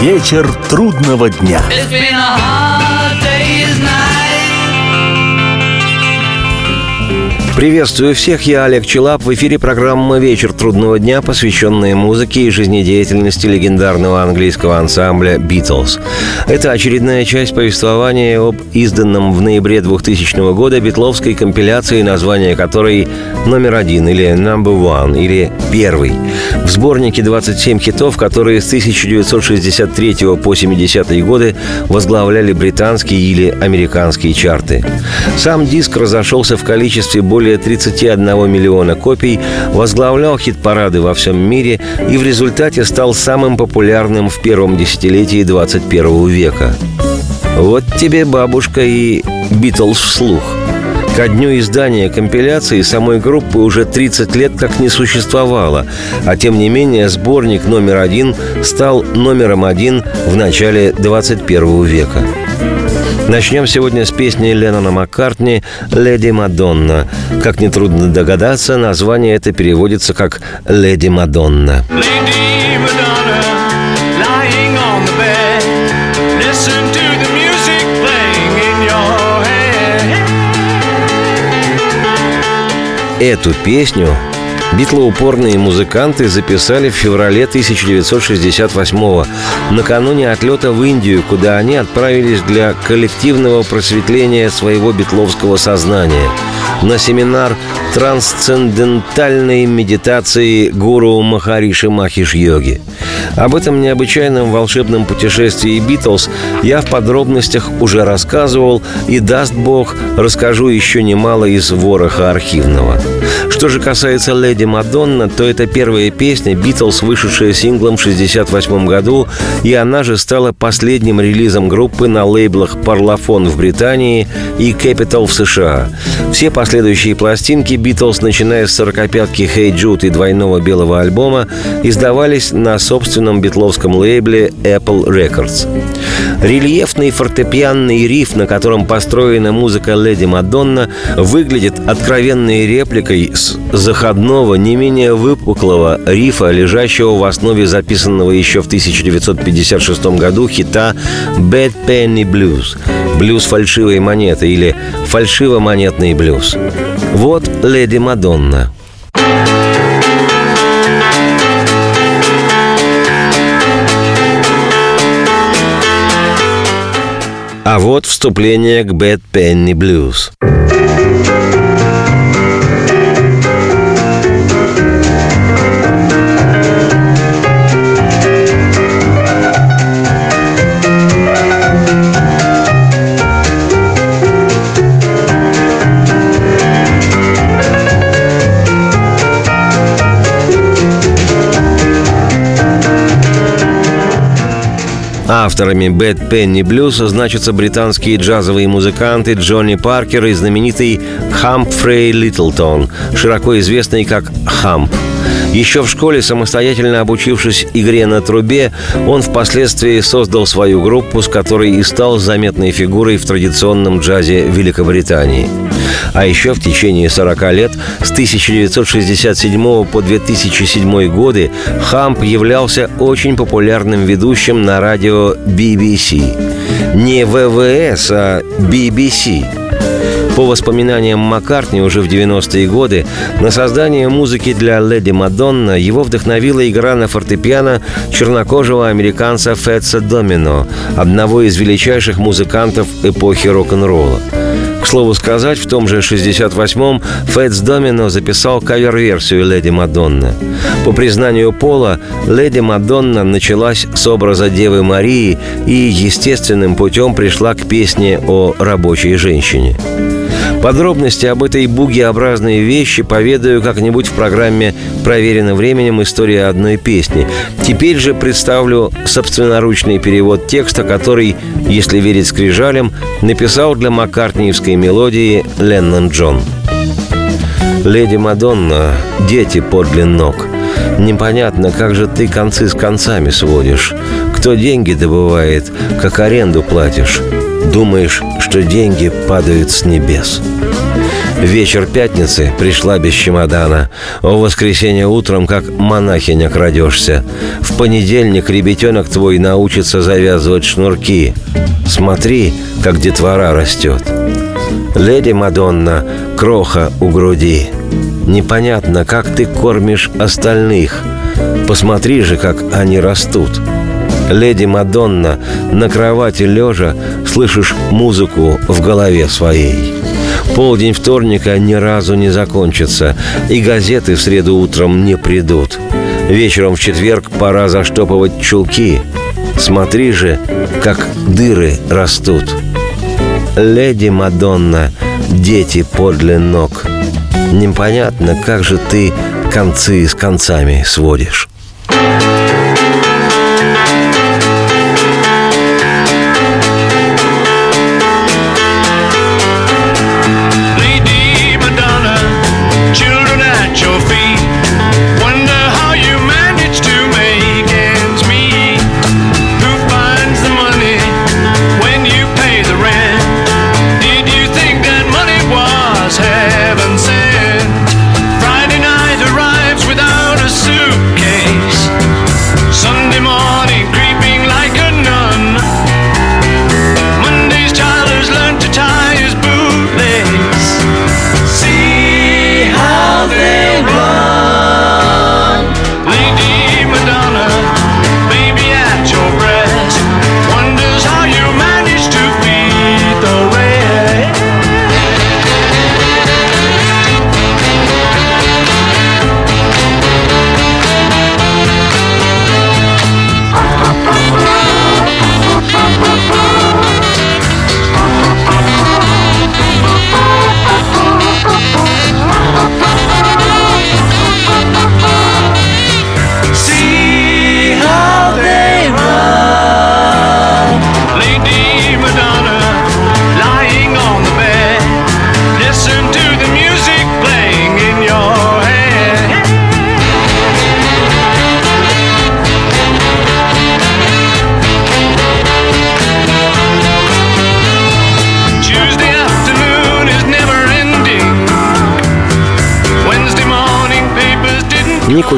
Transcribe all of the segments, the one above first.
Вечер трудного дня. Приветствую всех, я Олег Челап. В эфире программа «Вечер трудного дня», посвященная музыке и жизнедеятельности легендарного английского ансамбля «Битлз». Это очередная часть повествования об изданном в ноябре 2000 года битловской компиляции, название которой «Номер один» или «Number One» или «Первый». В сборнике 27 хитов, которые с 1963 по 70-е годы возглавляли британские или американские чарты. Сам диск разошелся в количестве более более 31 миллиона копий, возглавлял хит-парады во всем мире и в результате стал самым популярным в первом десятилетии 21 века. Вот тебе, бабушка, и Битлз вслух. Ко дню издания компиляции самой группы уже 30 лет как не существовало, а тем не менее сборник номер один стал номером один в начале 21 века. Начнем сегодня с песни Леннона Маккартни «Леди Мадонна». Как нетрудно догадаться, название это переводится как «Леди Мадонна». Эту песню Битлоупорные музыканты записали в феврале 1968-го, накануне отлета в Индию, куда они отправились для коллективного просветления своего битловского сознания. На семинар трансцендентальной медитации гуру Махариши Махиш Йоги. Об этом необычайном волшебном путешествии Битлз я в подробностях уже рассказывал и, даст Бог, расскажу еще немало из вороха архивного. Что же касается «Леди Мадонна», то это первая песня Битлз, вышедшая синглом в 1968 году, и она же стала последним релизом группы на лейблах Parlophone в Британии и Capital в США. Все последующие пластинки Битлз, начиная с 45-ки «Hey Jude» и двойного белого альбома, издавались на собственном битловском лейбле Apple Records. Рельефный фортепианный риф, на котором построена музыка «Леди Мадонна», выглядит откровенной репликой с заходного, не менее выпуклого рифа, лежащего в основе записанного еще в 1956 году хита «Bad Penny Blues» – блюз фальшивой монеты или фальшиво-монетный блюз. Вот «Леди Мадонна». А вот вступление к Bad Penny Blues. Авторами Bad Penny Blues значатся британские джазовые музыканты Джонни Паркер и знаменитый Хамфрей Литлтон, широко известный как Хамп. Еще в школе, самостоятельно обучившись игре на трубе, он впоследствии создал свою группу, с которой и стал заметной фигурой в традиционном джазе Великобритании. А еще в течение 40 лет, с 1967 по 2007 годы, Хамп являлся очень популярным ведущим на радио BBC. Не ВВС, а BBC – по воспоминаниям Маккартни уже в 90-е годы, на создание музыки для «Леди Мадонна» его вдохновила игра на фортепиано чернокожего американца Фетса Домино, одного из величайших музыкантов эпохи рок-н-ролла. К слову сказать, в том же 68-м Фэтс Домино записал кавер-версию «Леди Мадонна». По признанию Пола, «Леди Мадонна» началась с образа Девы Марии и естественным путем пришла к песне о рабочей женщине. Подробности об этой бугеобразной вещи поведаю как-нибудь в программе «Проверено временем. История одной песни». Теперь же представлю собственноручный перевод текста, который, если верить скрижалям, написал для маккартниевской мелодии Леннон Джон. «Леди Мадонна, дети подле ног. Непонятно, как же ты концы с концами сводишь. Кто деньги добывает, как аренду платишь. Думаешь, что деньги падают с небес. Вечер пятницы пришла без чемодана. В воскресенье утром, как монахиня крадешься. В понедельник ребятенок твой научится завязывать шнурки. Смотри, как детвора растет. Леди Мадонна, кроха у груди. Непонятно, как ты кормишь остальных. Посмотри же, как они растут. Леди Мадонна, на кровати лежа, слышишь музыку в голове своей. Полдень вторника ни разу не закончится, и газеты в среду утром не придут. Вечером в четверг пора заштопывать чулки. Смотри же, как дыры растут. Леди Мадонна, дети подле ног. Непонятно, как же ты концы с концами сводишь.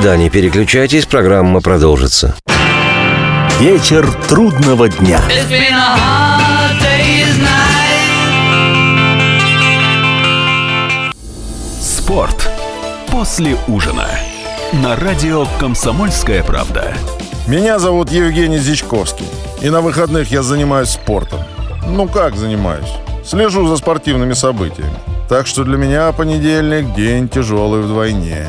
Никуда не переключайтесь, программа продолжится. Вечер трудного дня. Спорт после ужина. На радио «Комсомольская правда». Меня зовут Евгений Зичковский. И на выходных я занимаюсь спортом. Ну как занимаюсь? Слежу за спортивными событиями. Так что для меня понедельник – день тяжелый вдвойне.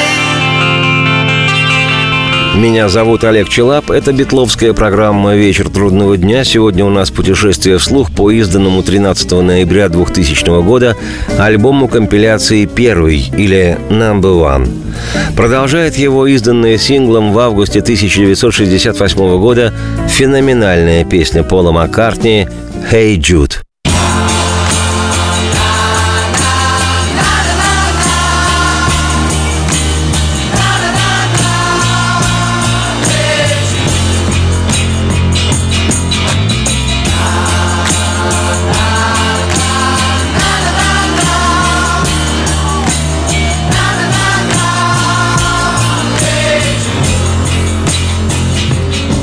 Меня зовут Олег Челап. Это битловская программа «Вечер трудного дня». Сегодня у нас путешествие вслух по изданному 13 ноября 2000 года альбому компиляции «Первый» или «Number One». Продолжает его изданная синглом в августе 1968 года феноменальная песня Пола Маккартни «Hey Jude».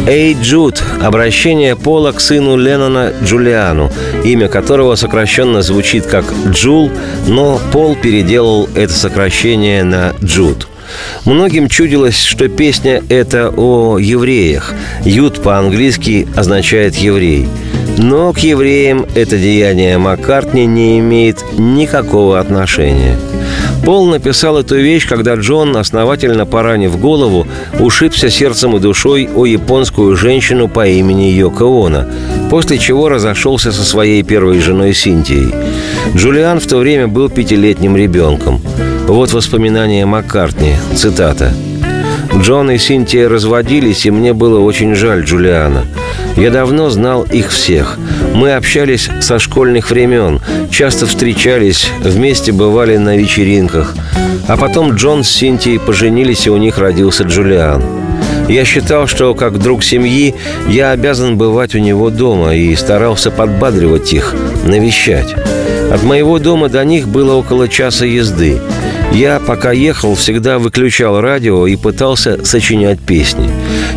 «Эй, Джуд» – обращение Пола к сыну Леннона Джулиану, имя которого сокращенно звучит как Джул, но Пол переделал это сокращение на Джуд. Многим чудилось, что песня это о евреях. Юд по-английски означает «еврей». Но к евреям это деяние Маккартни не имеет никакого отношения – Пол написал эту вещь, когда Джон, основательно поранив голову, ушибся сердцем и душой о японскую женщину по имени Йоко Оно, после чего разошелся со своей первой женой Синтией. Джулиан в то время был пятилетним ребенком. Вот воспоминания Маккартни, цитата – Джон и Синтия разводились, и мне было очень жаль Джулиана. Я давно знал их всех. Мы общались со школьных времен, часто встречались, вместе бывали на вечеринках. А потом Джон с Синтией поженились, и у них родился Джулиан. Я считал, что как друг семьи я обязан бывать у него дома и старался подбадривать их, навещать. От моего дома до них было около часа езды. Я, пока ехал, всегда выключал радио и пытался сочинять песни.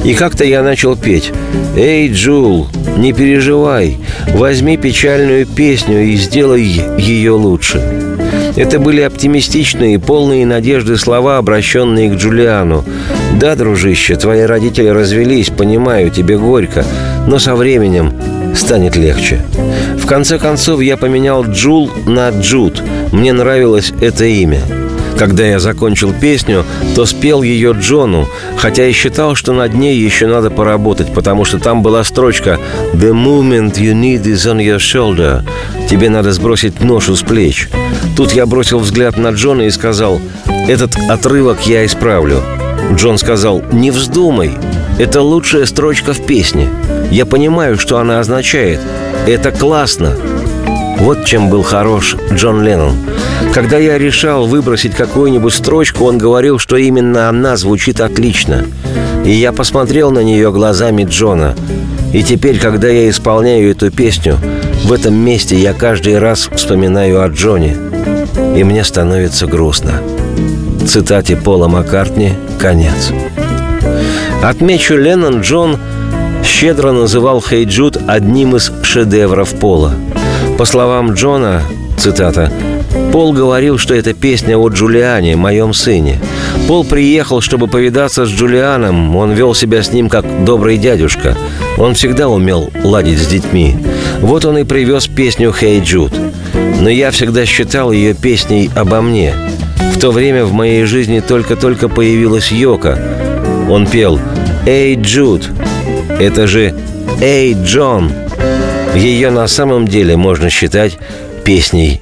И как-то я начал петь «Эй, Джул, не переживай, возьми печальную песню и сделай ее лучше». Это были оптимистичные, полные надежды слова, обращенные к Джулиану. «Да, дружище, твои родители развелись, понимаю, тебе горько, но со временем станет легче». В конце концов, я поменял Джул на Джуд. Мне нравилось это имя – когда я закончил песню, то спел ее Джону, хотя и считал, что над ней еще надо поработать, потому что там была строчка «The movement you need is on your shoulder» «Тебе надо сбросить ношу с плеч». Тут я бросил взгляд на Джона и сказал «Этот отрывок я исправлю». Джон сказал «Не вздумай, это лучшая строчка в песне. Я понимаю, что она означает. Это классно». Вот чем был хорош Джон Леннон. Когда я решал выбросить какую-нибудь строчку, он говорил, что именно она звучит отлично. И я посмотрел на нее глазами Джона. И теперь, когда я исполняю эту песню, в этом месте я каждый раз вспоминаю о Джоне. И мне становится грустно. Цитате Пола Маккартни «Конец». Отмечу, Леннон Джон щедро называл «Хей Джуд» одним из шедевров Пола. По словам Джона, цитата, Пол говорил, что это песня о Джулиане, моем сыне. Пол приехал, чтобы повидаться с Джулианом. Он вел себя с ним как добрый дядюшка. Он всегда умел ладить с детьми. Вот он и привез песню «Хей hey Джуд». Но я всегда считал ее песней обо мне. В то время в моей жизни только-только появилась Йока. Он пел «Эй, Джуд!» Это же «Эй, Джон!» Ее на самом деле можно считать песней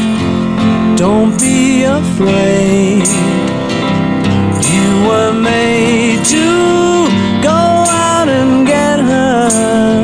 Don't be afraid. You were made to go out and get her.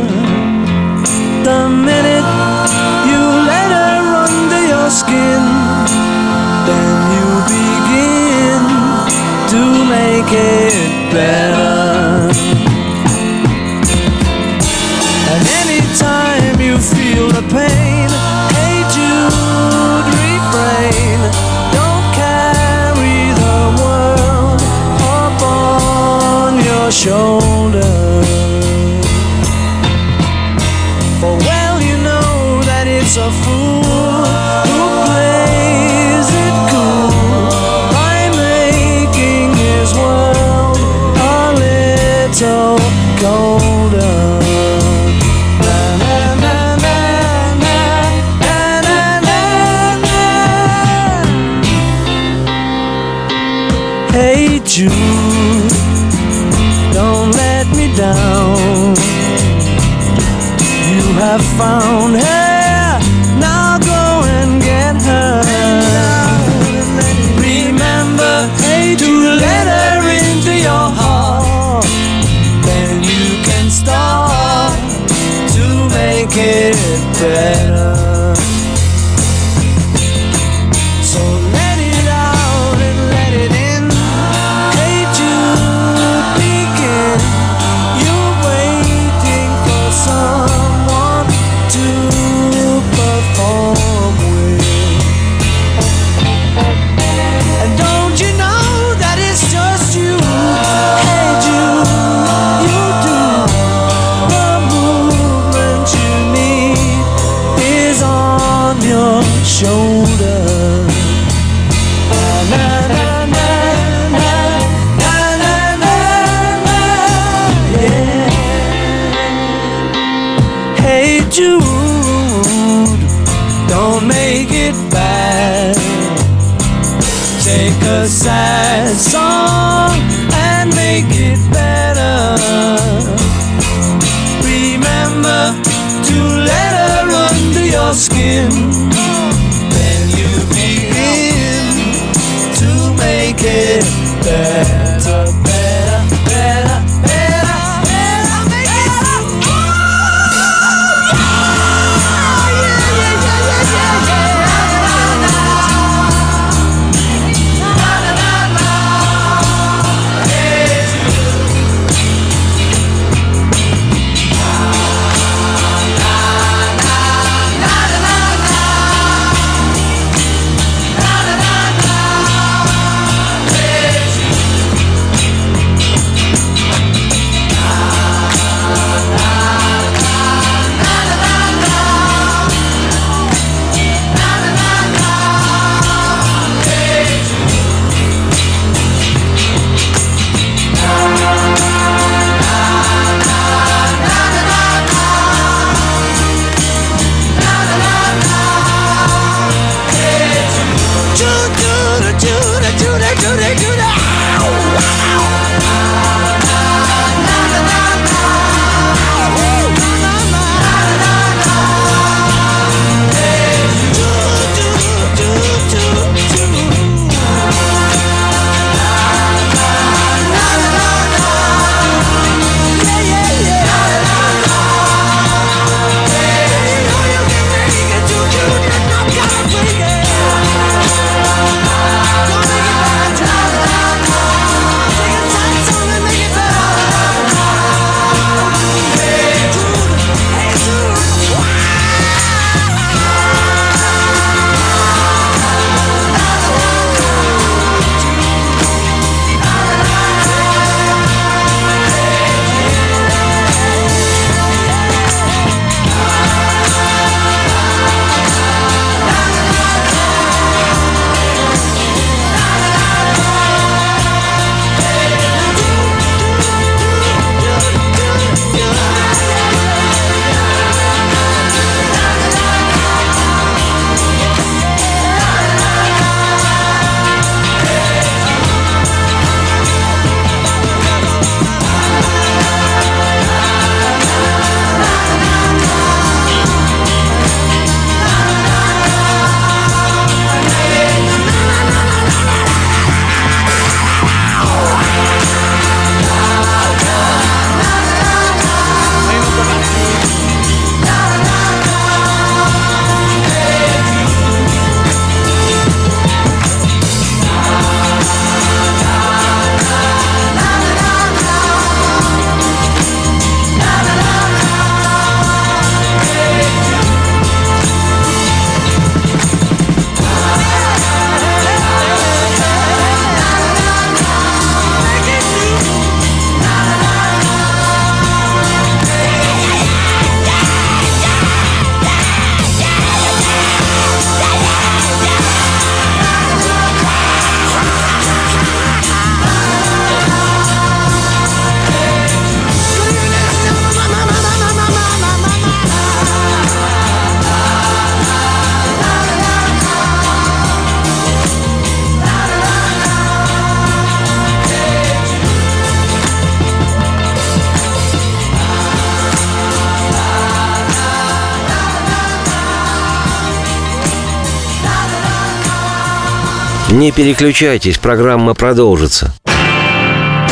Не переключайтесь, программа продолжится.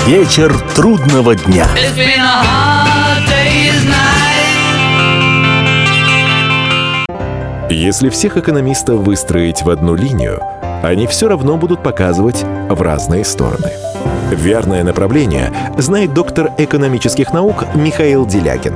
Вечер трудного дня. It's been a hard day's night. Если всех экономистов выстроить в одну линию, они все равно будут показывать в разные стороны. Верное направление знает доктор экономических наук Михаил Делякин.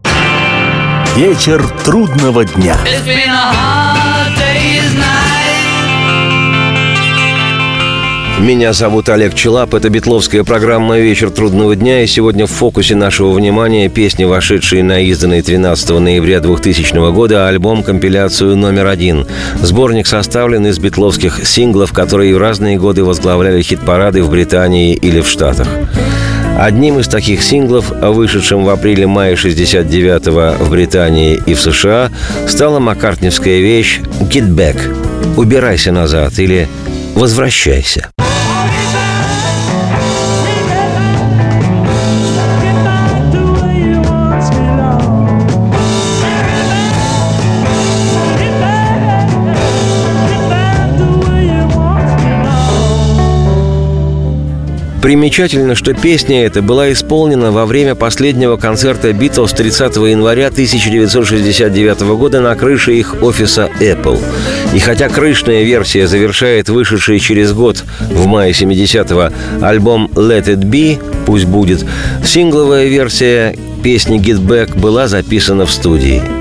Вечер трудного дня. Меня зовут Олег Челап. Это битловская программа «Вечер трудного дня». И сегодня в фокусе нашего внимания песни, вошедшие на изданный 13 ноября 2000 года альбом-компиляцию номер один. Сборник составлен из битловских синглов, которые в разные годы возглавляли хит-парады в Британии или в Штатах. Одним из таких синглов, вышедшим в апреле-мае 69-го в Британии и в США, стала маккартневская вещь «Get Back» – «Убирайся назад» или «Возвращайся». Примечательно, что песня эта была исполнена во время последнего концерта Битлз 30 января 1969 года на крыше их офиса Apple. И хотя крышная версия завершает вышедший через год в мае 70-го альбом «Let It Be», «Пусть будет», сингловая версия песни «Get Back» была записана в студии –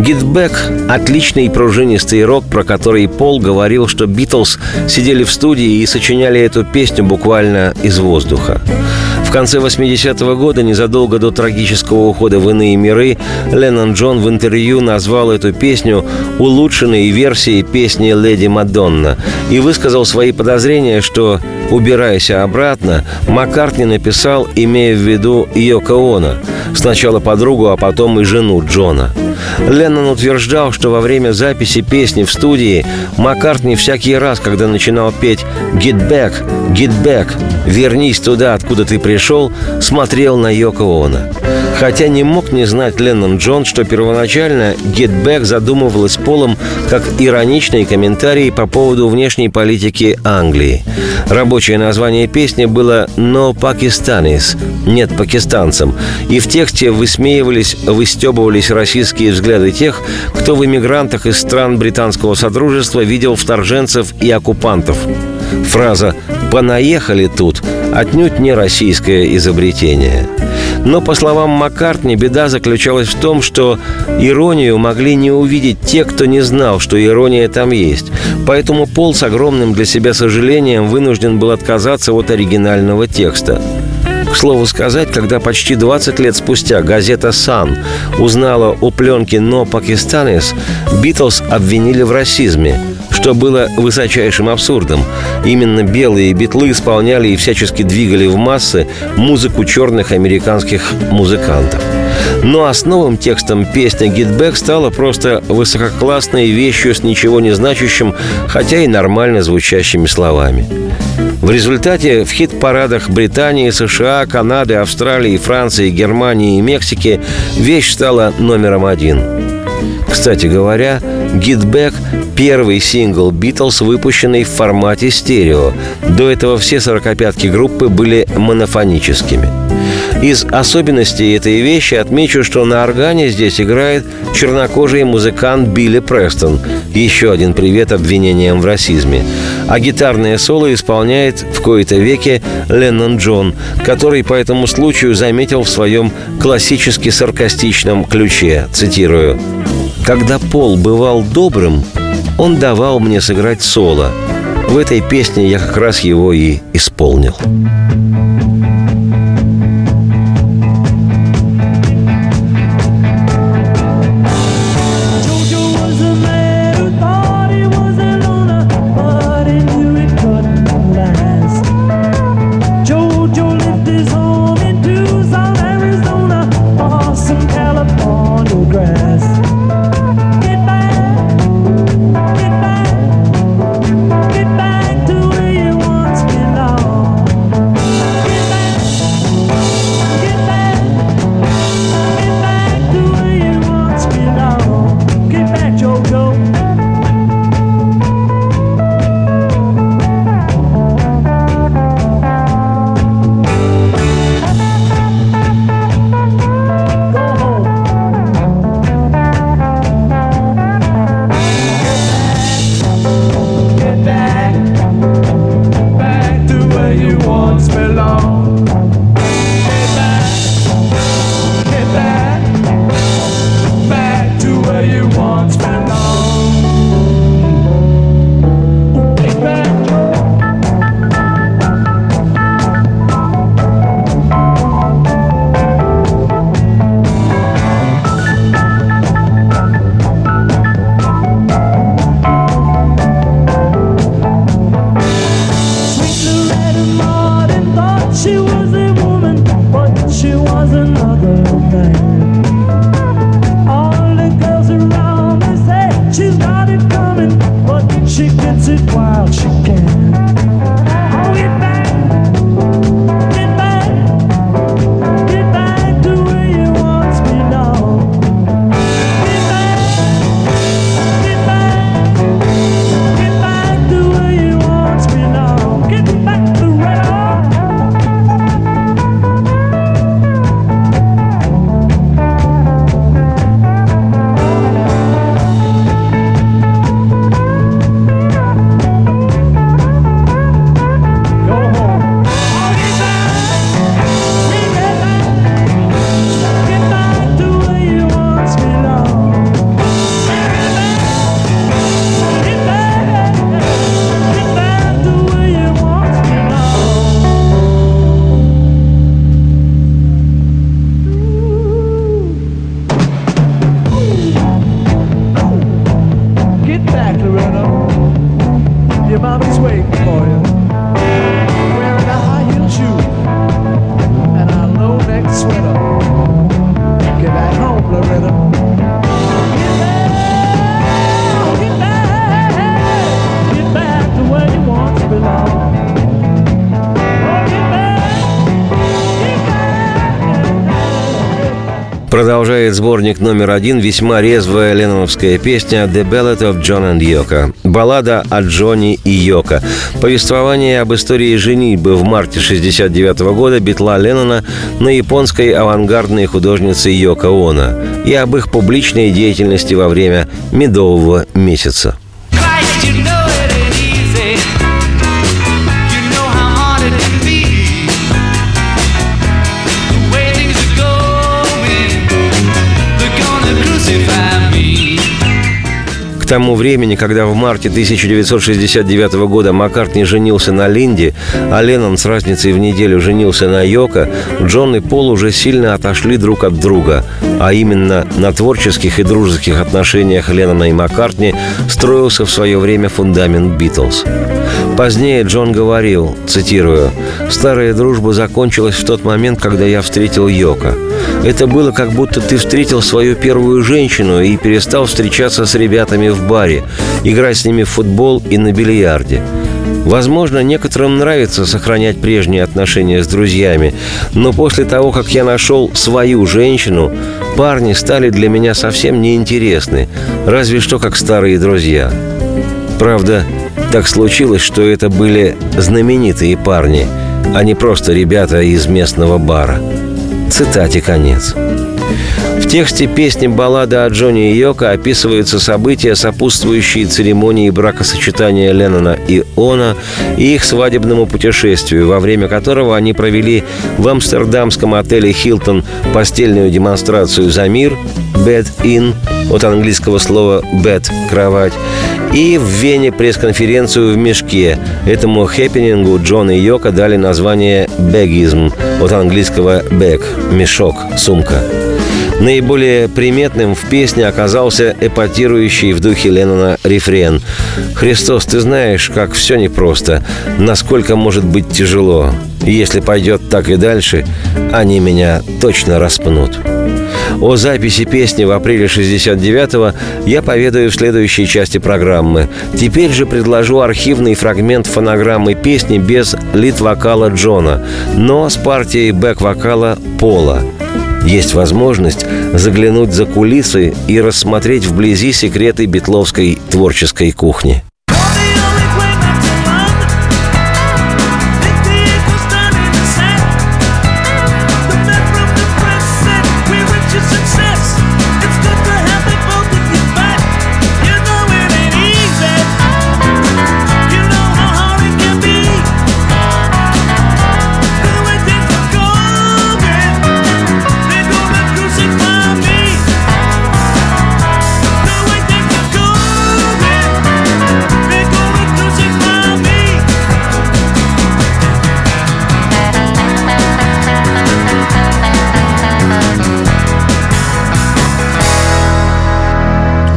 Гитбэк – отличный пружинистый рок, про который Пол говорил, что Битлз сидели в студии и сочиняли эту песню буквально из воздуха. В конце 80-го года, незадолго до трагического ухода в иные миры, Леннон Джон в интервью назвал эту песню улучшенной версией песни «Леди Мадонна» и высказал свои подозрения, что «Убирайся обратно» Маккартни написал, имея в виду Йоко Оно, сначала подругу, а потом и жену Джона – Леннон утверждал, что во время записи песни в студии Маккартни всякий раз, когда начинал петь «Get back, get back», «Вернись туда, откуда ты пришел», смотрел на Йоко Оно. Хотя не мог не знать Леннон Джон, что первоначально «Get Back» задумывалась Полом как ироничный комментарий по поводу внешней политики Англии. Рабочее название песни было «No Pakistanis» – «Нет пакистанцам», и в тексте высмеивались, выстебывались российские взгляды тех, кто в иммигрантах из стран британского содружества видел вторженцев и оккупантов. Фраза «понаехали тут» отнюдь не российское изобретение. Но, по словам Маккартни, беда заключалась в том, что иронию могли не увидеть те, кто не знал, что ирония там есть. Поэтому Пол с огромным для себя сожалением вынужден был отказаться от оригинального текста. К слову сказать, когда почти 20 лет спустя газета «Сан» узнала о пленке «Но Пакистанес», Битлз обвинили в расизме, что было высочайшим абсурдом. Именно белые битлы исполняли и всячески двигали в массы музыку черных американских музыкантов. Но основным текстом песни «Get Back» стала просто высококлассной вещью с ничего не значащим, хотя и нормально звучащими словами. В результате в хит-парадах Британии, США, Канады, Австралии, Франции, Германии и Мексики вещь стала номером один. Кстати говоря, «Get Back» – первый сингл «Битлз», выпущенный в формате стерео. До этого все сорокопятки группы были монофоническими – из особенностей этой вещи отмечу, что на органе здесь играет чернокожий музыкант Билли Престон. Еще один привет обвинениям в расизме. А гитарное соло исполняет в кои-то веке Леннон Джон, который по этому случаю заметил в своем классически саркастичном ключе, цитирую, «Когда Пол бывал добрым, он давал мне сыграть соло. В этой песне я как раз его и исполнил». Продолжает сборник номер один весьма резвая ленноновская песня «The Ballad of John and Yoko». Баллада о Джонни и Йоко. Повествование об истории женитьбы в марте 69 года Битла Леннона на японской авангардной художнице Йоко Оно и об их публичной деятельности во время медового месяца. Тому времени, когда в марте 1969 года Маккартни женился на Линде, а Леннон с разницей в неделю женился на Йоко, Джон и Пол уже сильно отошли друг от друга, а именно на творческих и дружеских отношениях Леннона и Маккартни строился в свое время фундамент «Битлз». Позднее Джон говорил, цитирую, «Старая дружба закончилась в тот момент, когда я встретил Йоко. Это было как будто ты встретил свою первую женщину и перестал встречаться с ребятами в баре, играть с ними в футбол и на бильярде. Возможно, некоторым нравится сохранять прежние отношения с друзьями, но после того, как я нашел свою женщину, парни стали для меня совсем неинтересны, разве что как старые друзья. Правда, так случилось, что это были знаменитые парни, а не просто ребята из местного бара. Цитате конец. В тексте песни «Баллада о Джонни и Йоко» описываются события, сопутствующие церемонии бракосочетания Леннона и Она и их свадебному путешествию, во время которого они провели в амстердамском отеле «Хилтон» постельную демонстрацию «За мир» «Bed In» от английского слова «bed» – «кровать», и в Вене пресс-конференцию в мешке. Этому хэппинингу Джон и Йока дали название «бэгизм» от английского «бэг» – «мешок», «сумка». Наиболее приметным в песне оказался эпатирующий в духе Леннона рефрен. «Христос, ты знаешь, как все непросто, насколько может быть тяжело. Если пойдет так и дальше, они меня точно распнут». О записи песни в апреле 69-го я поведаю в следующей части программы. Теперь же предложу архивный фрагмент фонограммы песни без лид-вокала Джона, но с партией бэк-вокала Пола. Есть возможность заглянуть за кулисы и рассмотреть вблизи секреты битловской творческой кухни.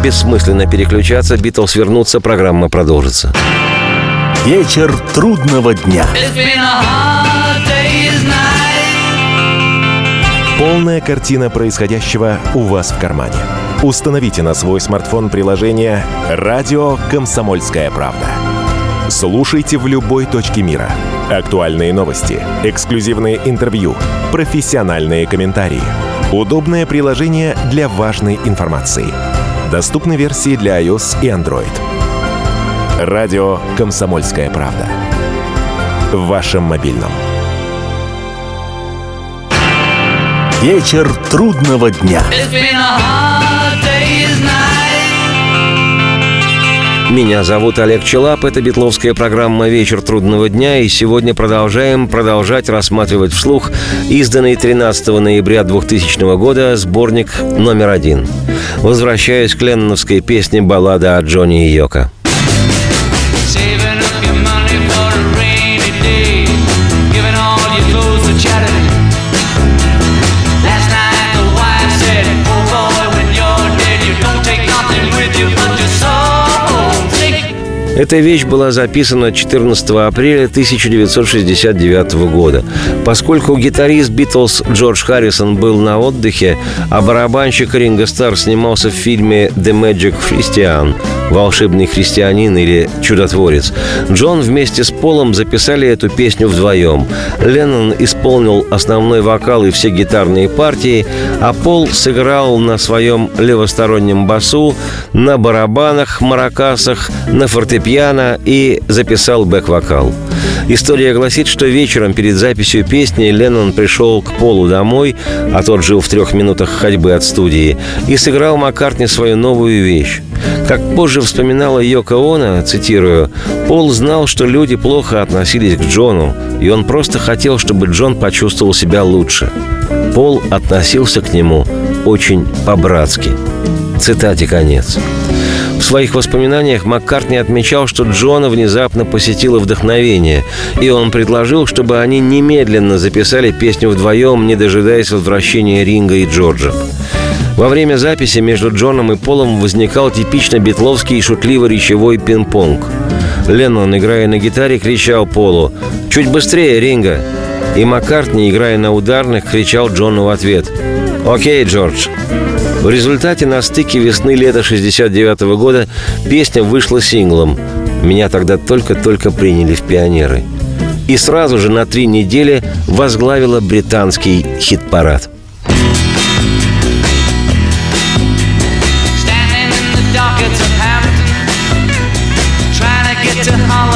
Бессмысленно переключаться, Битлз вернутся, программа продолжится. Вечер трудного дня. Полная картина происходящего у вас в кармане. Установите на свой смартфон приложение «Радио Комсомольская правда». Слушайте в любой точке мира. Актуальные новости, эксклюзивные интервью, профессиональные комментарии. Удобное приложение для важной информации. Доступны версии для iOS и Android. Радио «Комсомольская правда». В вашем мобильном. Вечер трудного дня. Меня зовут Олег Челап, это битловская программа «Вечер трудного дня», и сегодня продолжаем продолжать рассматривать вслух изданный 13 ноября 2000 года сборник номер один. Возвращаюсь к ленноновской песне «Баллада о Джонни и Йоко». Эта вещь была записана 14 апреля 1969 года. Поскольку гитарист Битлз Джордж Харрисон был на отдыхе, а барабанщик Ринго Стар снимался в фильме «The Magic Christian» «Волшебный христианин» или «Чудотворец», Джон вместе с Полом записали эту песню вдвоем. Леннон исполнил основной вокал и все гитарные партии, а Пол сыграл на своем левостороннем басу, на барабанах, маракасах, на фортепиано и записал бэк-вокал. История гласит, что вечером перед записью песни Леннон пришел к Полу домой, а тот жил в трех минутах ходьбы от студии, и сыграл Маккартни свою новую вещь. Как позже вспоминала Йоко Оно, цитирую, «Пол знал, что люди плохо относились к Джону, и он просто хотел, чтобы Джон почувствовал себя лучше. Пол относился к нему очень по-братски». Цитате конец. В своих воспоминаниях Маккартни отмечал, что Джона внезапно посетило вдохновение, и он предложил, чтобы они немедленно записали песню вдвоем, не дожидаясь возвращения Ринга и Джорджа. Во время записи между Джоном и Полом возникал типично битловский шутливо-речевой пинг-понг. Леннон, играя на гитаре, кричал Полу «Чуть быстрее, Ринга!» И Маккартни, играя на ударных, кричал Джону в ответ «Окей, Джордж!» В результате на стыке весны-лета 69 года песня вышла синглом. Меня тогда только-только приняли в пионеры. И сразу же на три недели возглавила британский хит-парад. 真好。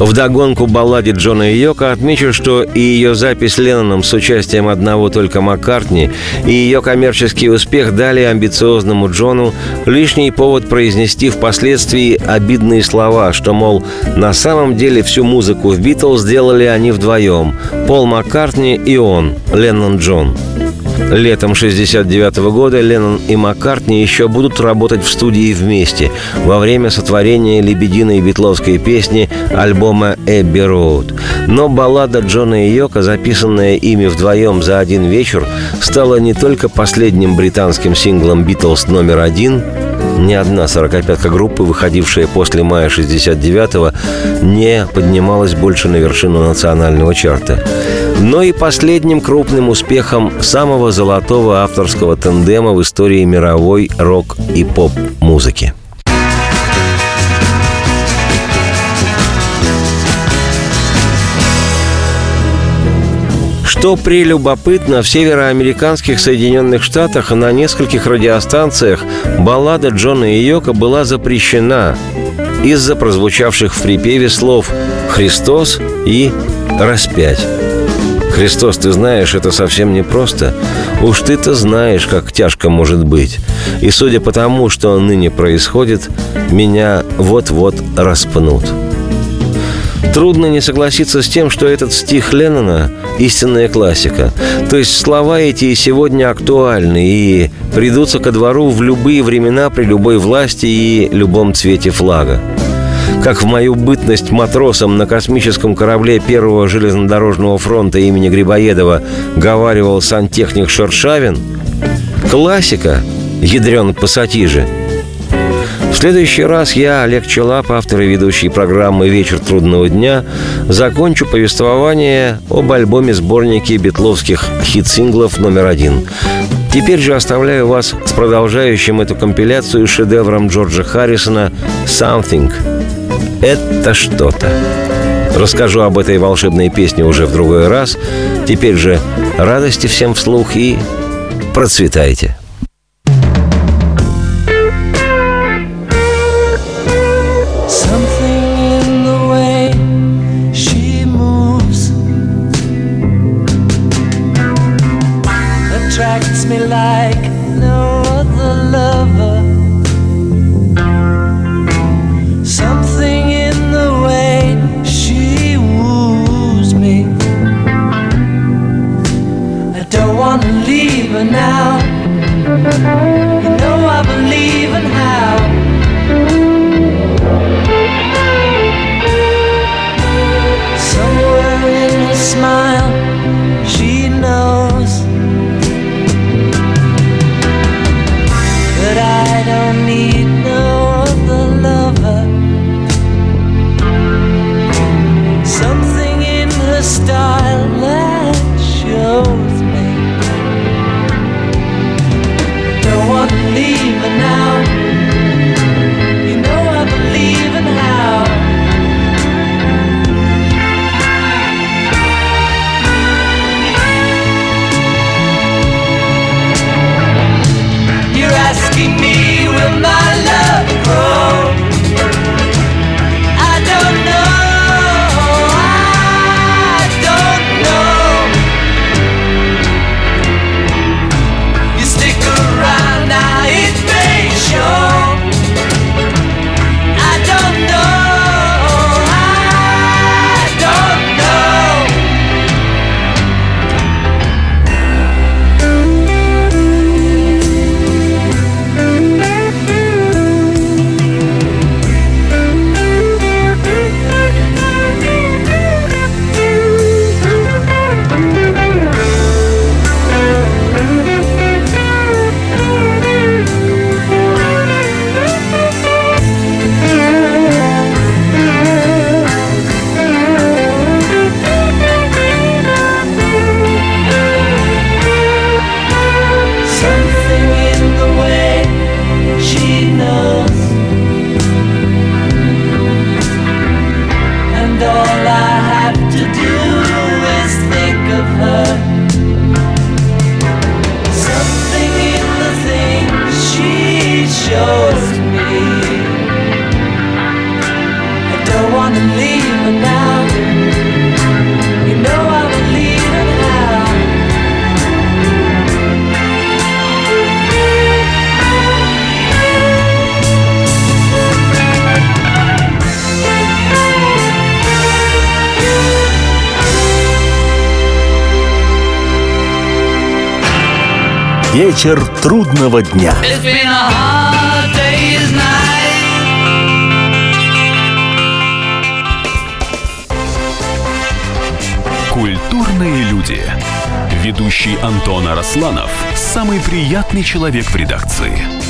Вдогонку балладе Джона Йока отмечу, что и ее запись Ленноном с участием одного только Маккартни, и ее коммерческий успех дали амбициозному Джону лишний повод произнести впоследствии обидные слова, что, мол, на самом деле всю музыку в «Битлз» сделали они вдвоем – Пол Маккартни и он, Леннон Джон. Летом 69 года Леннон и Маккартни еще будут работать в студии вместе во время сотворения лебединой битловской песни альбома «Эбби Роуд». Но баллада Джона и Йока, записанная ими вдвоем за один вечер, стала не только последним британским синглом «Битлз» номер один, ни одна сорокопятка группы, выходившая после мая 69-го, не поднималась больше на вершину национального чарта. Но и последним крупным успехом самого золотого авторского тандема в истории мировой рок- и поп-музыки. Что прелюбопытно, в североамериканских Соединенных Штатах на нескольких радиостанциях баллада Джона и Йока была запрещена из-за прозвучавших в припеве слов «Христос» и «Распять». Христос, ты знаешь, это совсем непросто. Уж ты-то знаешь, как тяжко может быть. И судя по тому, что ныне происходит, меня вот-вот распнут. Трудно не согласиться с тем, что этот стих Леннона – истинная классика. То есть слова эти и сегодня актуальны и придутся ко двору в любые времена при любой власти и любом цвете флага. Как в мою бытность матросом на космическом корабле первого железнодорожного фронта имени Грибоедова говаривал сантехник Шершавин, классика, ядрен пассатижи – в следующий раз я, Олег Челап, автор и ведущий программы «Вечер трудного дня», закончу повествование об альбоме-сборнике битловских хит-синглов номер один. Теперь же оставляю вас с продолжающим эту компиляцию шедевром Джорджа Харрисона «Something». Это что-то. Расскажу об этой волшебной песне уже в другой раз. Теперь же радости всем вслух и процветайте. Вечер трудного дня. Культурные люди. Ведущий Антон Арасланов – самый приятный человек в редакции.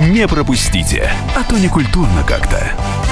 Не пропустите, а то не культурно как-то.